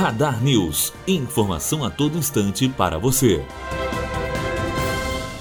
Radar News. Informação a todo instante para você.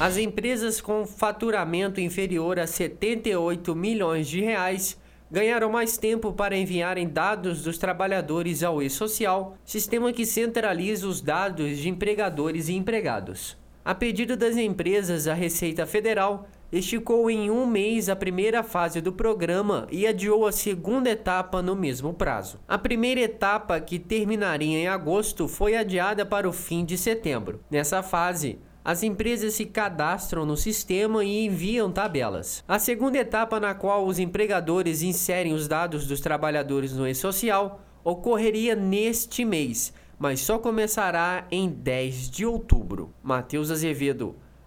As empresas com faturamento inferior a 78 milhões de reais ganharam mais tempo para enviarem dados dos trabalhadores ao e-social, sistema que centraliza os dados de empregadores e empregados. A pedido das empresas, a Receita Federal esticou em um mês a primeira fase do programa e adiou a segunda etapa no mesmo prazo. A primeira etapa, que terminaria em agosto, foi adiada para o fim de setembro. Nessa fase, as empresas se cadastram no sistema e enviam tabelas. A segunda etapa, na qual os empregadores inserem os dados dos trabalhadores no e-social, ocorreria neste mês, mas só começará em 10 de outubro. Matheus Azevedo,